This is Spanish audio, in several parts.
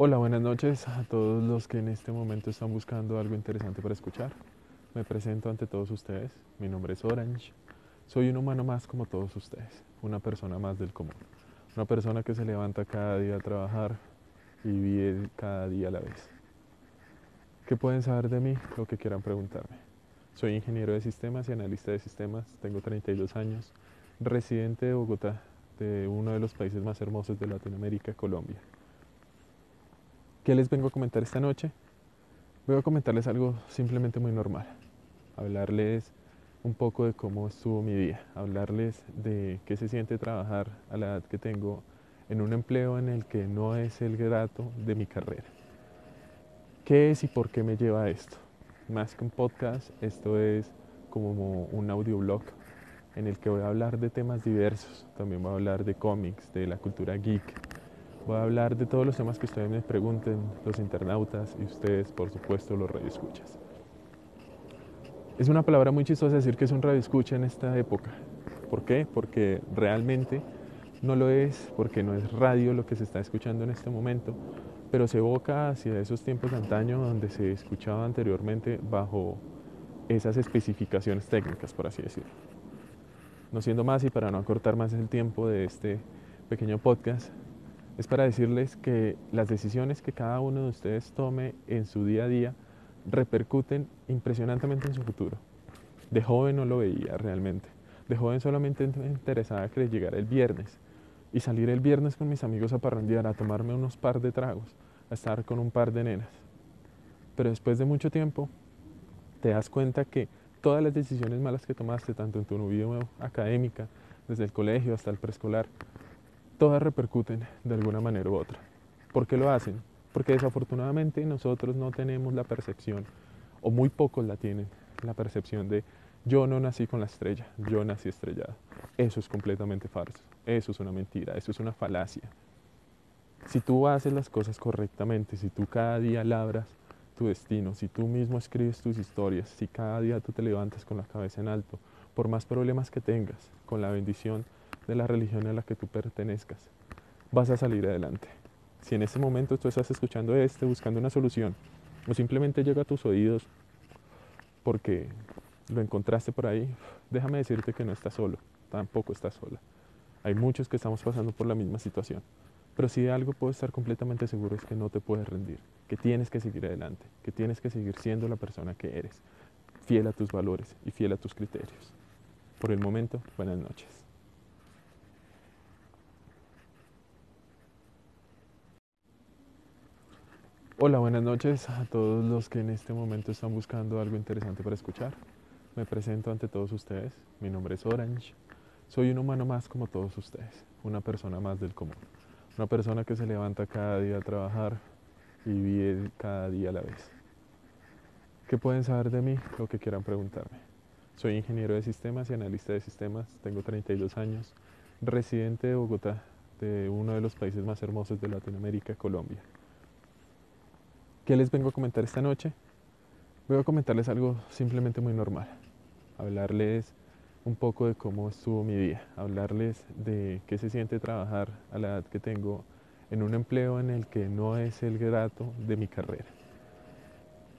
Hola, buenas noches a todos los que en este momento están buscando algo interesante para escuchar. Me presento ante todos ustedes. Mi nombre es Orange. Soy un humano más como todos ustedes, una persona más del común, una persona que se levanta cada día a trabajar y vive cada día a la vez. ¿Qué pueden saber de mí? Lo que quieran preguntarme. Soy ingeniero de sistemas y analista de sistemas, tengo 32 años, residente de Bogotá, de uno de los países más hermosos de Latinoamérica, Colombia. ¿Qué les vengo a comentar esta noche? Voy a comentarles algo simplemente muy normal. Hablarles un poco de cómo estuvo mi día. Hablarles de qué se siente trabajar a la edad que tengo en un empleo en el que no es el grato de mi carrera. ¿Qué es y por qué me lleva a esto? Más que un podcast, esto es como un audioblog en el que voy a hablar de temas diversos. También voy a hablar de cómics, de la cultura geek, Voy a hablar de todos los temas que ustedes me pregunten, los internautas y ustedes, por supuesto, los radioescuchas. Es una palabra muy chistosa decir que es un radioescucha en esta época. ¿Por qué? Porque realmente no lo es, porque no es radio lo que se está escuchando en este momento, pero se evoca hacia esos tiempos de antaño donde se escuchaba anteriormente bajo esas especificaciones técnicas, por así decirlo. No siendo más y para no acortar más el tiempo de este pequeño podcast, es para decirles que las decisiones que cada uno de ustedes tome en su día a día repercuten impresionantemente en su futuro. De joven no lo veía realmente. De joven solamente me interesaba que llegara el viernes y salir el viernes con mis amigos a parrandear, a tomarme unos par de tragos, a estar con un par de nenas. Pero después de mucho tiempo te das cuenta que todas las decisiones malas que tomaste, tanto en tu vida académica, desde el colegio hasta el preescolar, todas repercuten de alguna manera u otra. ¿Por qué lo hacen? Porque desafortunadamente nosotros no tenemos la percepción, o muy pocos la tienen, la percepción de yo no nací con la estrella, yo nací estrellado. Eso es completamente falso, eso es una mentira, eso es una falacia. Si tú haces las cosas correctamente, si tú cada día labras tu destino, si tú mismo escribes tus historias, si cada día tú te levantas con la cabeza en alto, por más problemas que tengas, con la bendición de la religión a la que tú pertenezcas, vas a salir adelante. Si en ese momento tú estás escuchando este, buscando una solución, o simplemente llega a tus oídos porque lo encontraste por ahí, déjame decirte que no estás solo, tampoco estás sola. Hay muchos que estamos pasando por la misma situación. Pero si de algo puedo estar completamente seguro es que no te puedes rendir, que tienes que seguir adelante, que tienes que seguir siendo la persona que eres, fiel a tus valores y fiel a tus criterios. Por el momento, buenas noches. Hola, buenas noches a todos los que en este momento están buscando algo interesante para escuchar. Me presento ante todos ustedes. Mi nombre es Orange. Soy un humano más como todos ustedes, una persona más del común, una persona que se levanta cada día a trabajar y vive cada día a la vez. ¿Qué pueden saber de mí? Lo que quieran preguntarme. Soy ingeniero de sistemas y analista de sistemas, tengo 32 años, residente de Bogotá, de uno de los países más hermosos de Latinoamérica, Colombia. ¿Qué les vengo a comentar esta noche? Voy a comentarles algo simplemente muy normal. Hablarles un poco de cómo estuvo mi día. Hablarles de qué se siente trabajar a la edad que tengo en un empleo en el que no es el grato de mi carrera.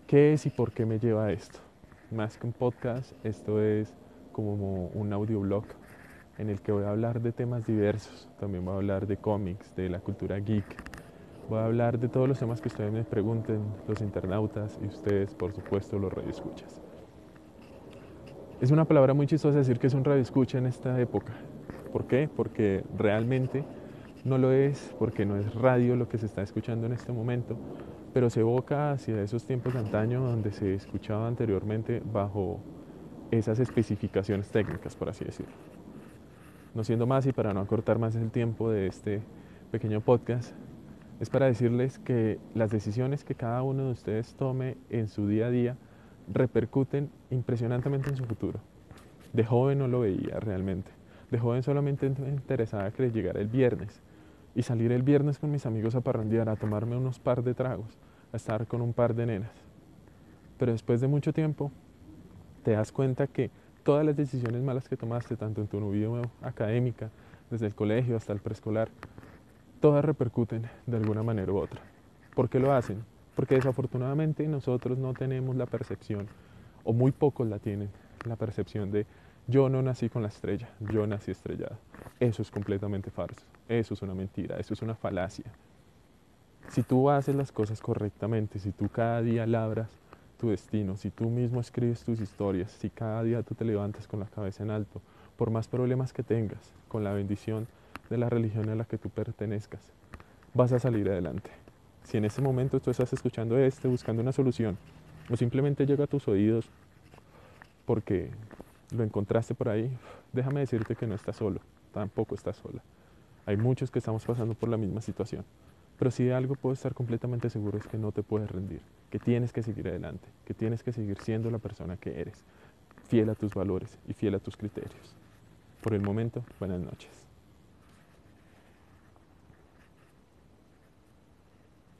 ¿Qué es y por qué me lleva a esto? Más que un podcast, esto es como un audioblog en el que voy a hablar de temas diversos. También voy a hablar de cómics, de la cultura geek, Voy a hablar de todos los temas que ustedes me pregunten, los internautas y ustedes, por supuesto, los radioescuchas. Es una palabra muy chistosa decir que es un radioescucha en esta época. ¿Por qué? Porque realmente no lo es, porque no es radio lo que se está escuchando en este momento, pero se evoca hacia esos tiempos de antaño donde se escuchaba anteriormente bajo esas especificaciones técnicas, por así decirlo. No siendo más y para no acortar más el tiempo de este pequeño podcast, es para decirles que las decisiones que cada uno de ustedes tome en su día a día repercuten impresionantemente en su futuro. De joven no lo veía realmente. De joven solamente me interesaba que llegara el viernes y salir el viernes con mis amigos a parrandear, a tomarme unos par de tragos, a estar con un par de nenas. Pero después de mucho tiempo te das cuenta que todas las decisiones malas que tomaste, tanto en tu vida académica, desde el colegio hasta el preescolar, todas repercuten de alguna manera u otra. ¿Por qué lo hacen? Porque desafortunadamente nosotros no tenemos la percepción, o muy pocos la tienen, la percepción de yo no nací con la estrella, yo nací estrellado. Eso es completamente falso, eso es una mentira, eso es una falacia. Si tú haces las cosas correctamente, si tú cada día labras tu destino, si tú mismo escribes tus historias, si cada día tú te levantas con la cabeza en alto, por más problemas que tengas, con la bendición de la religión a la que tú pertenezcas, vas a salir adelante. Si en ese momento tú estás escuchando este, buscando una solución, o simplemente llega a tus oídos porque lo encontraste por ahí, déjame decirte que no estás solo, tampoco estás sola. Hay muchos que estamos pasando por la misma situación. Pero si de algo puedo estar completamente seguro es que no te puedes rendir, que tienes que seguir adelante, que tienes que seguir siendo la persona que eres, fiel a tus valores y fiel a tus criterios. Por el momento, buenas noches.